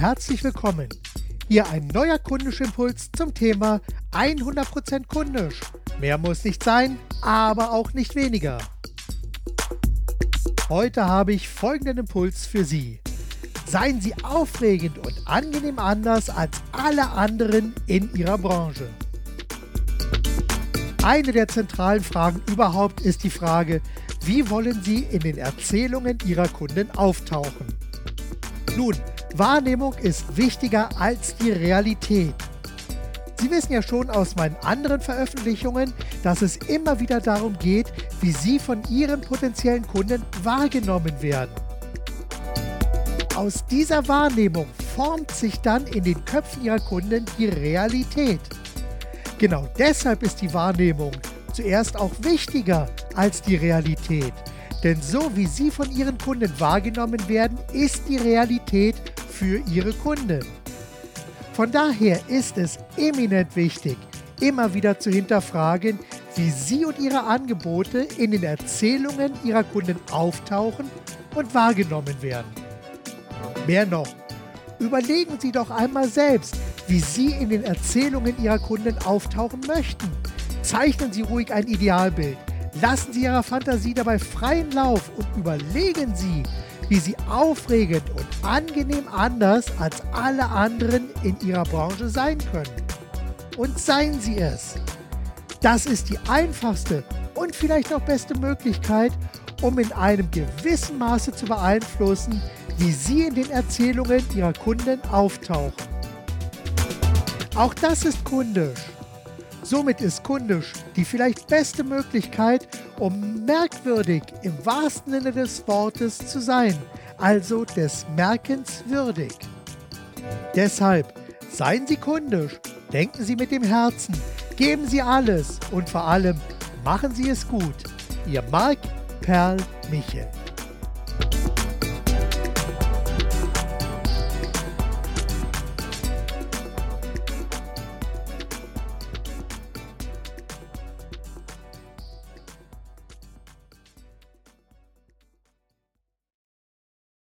herzlich willkommen. Hier ein neuer Kundischimpuls zum Thema 100% kundisch. Mehr muss nicht sein, aber auch nicht weniger. Heute habe ich folgenden Impuls für Sie. Seien Sie aufregend und angenehm anders als alle anderen in Ihrer Branche. Eine der zentralen Fragen überhaupt ist die Frage, wie wollen Sie in den Erzählungen Ihrer Kunden auftauchen? Nun, Wahrnehmung ist wichtiger als die Realität. Sie wissen ja schon aus meinen anderen Veröffentlichungen, dass es immer wieder darum geht, wie Sie von Ihren potenziellen Kunden wahrgenommen werden. Aus dieser Wahrnehmung formt sich dann in den Köpfen Ihrer Kunden die Realität. Genau deshalb ist die Wahrnehmung zuerst auch wichtiger als die Realität. Denn so wie Sie von Ihren Kunden wahrgenommen werden, ist die Realität für Ihre Kunden. Von daher ist es eminent wichtig, immer wieder zu hinterfragen, wie Sie und Ihre Angebote in den Erzählungen Ihrer Kunden auftauchen und wahrgenommen werden. Mehr noch, überlegen Sie doch einmal selbst, wie Sie in den Erzählungen Ihrer Kunden auftauchen möchten. Zeichnen Sie ruhig ein Idealbild. Lassen Sie Ihrer Fantasie dabei freien Lauf und überlegen Sie, wie Sie aufregend und angenehm anders als alle anderen in Ihrer Branche sein können. Und seien Sie es. Das ist die einfachste und vielleicht auch beste Möglichkeit, um in einem gewissen Maße zu beeinflussen, wie Sie in den Erzählungen Ihrer Kunden auftauchen. Auch das ist kundisch. Somit ist kundisch die vielleicht beste Möglichkeit, um merkwürdig im wahrsten Sinne des Wortes zu sein, also des Merkens würdig. Deshalb seien Sie kundisch, denken Sie mit dem Herzen, geben Sie alles und vor allem machen Sie es gut. Ihr Marc Perl Michel.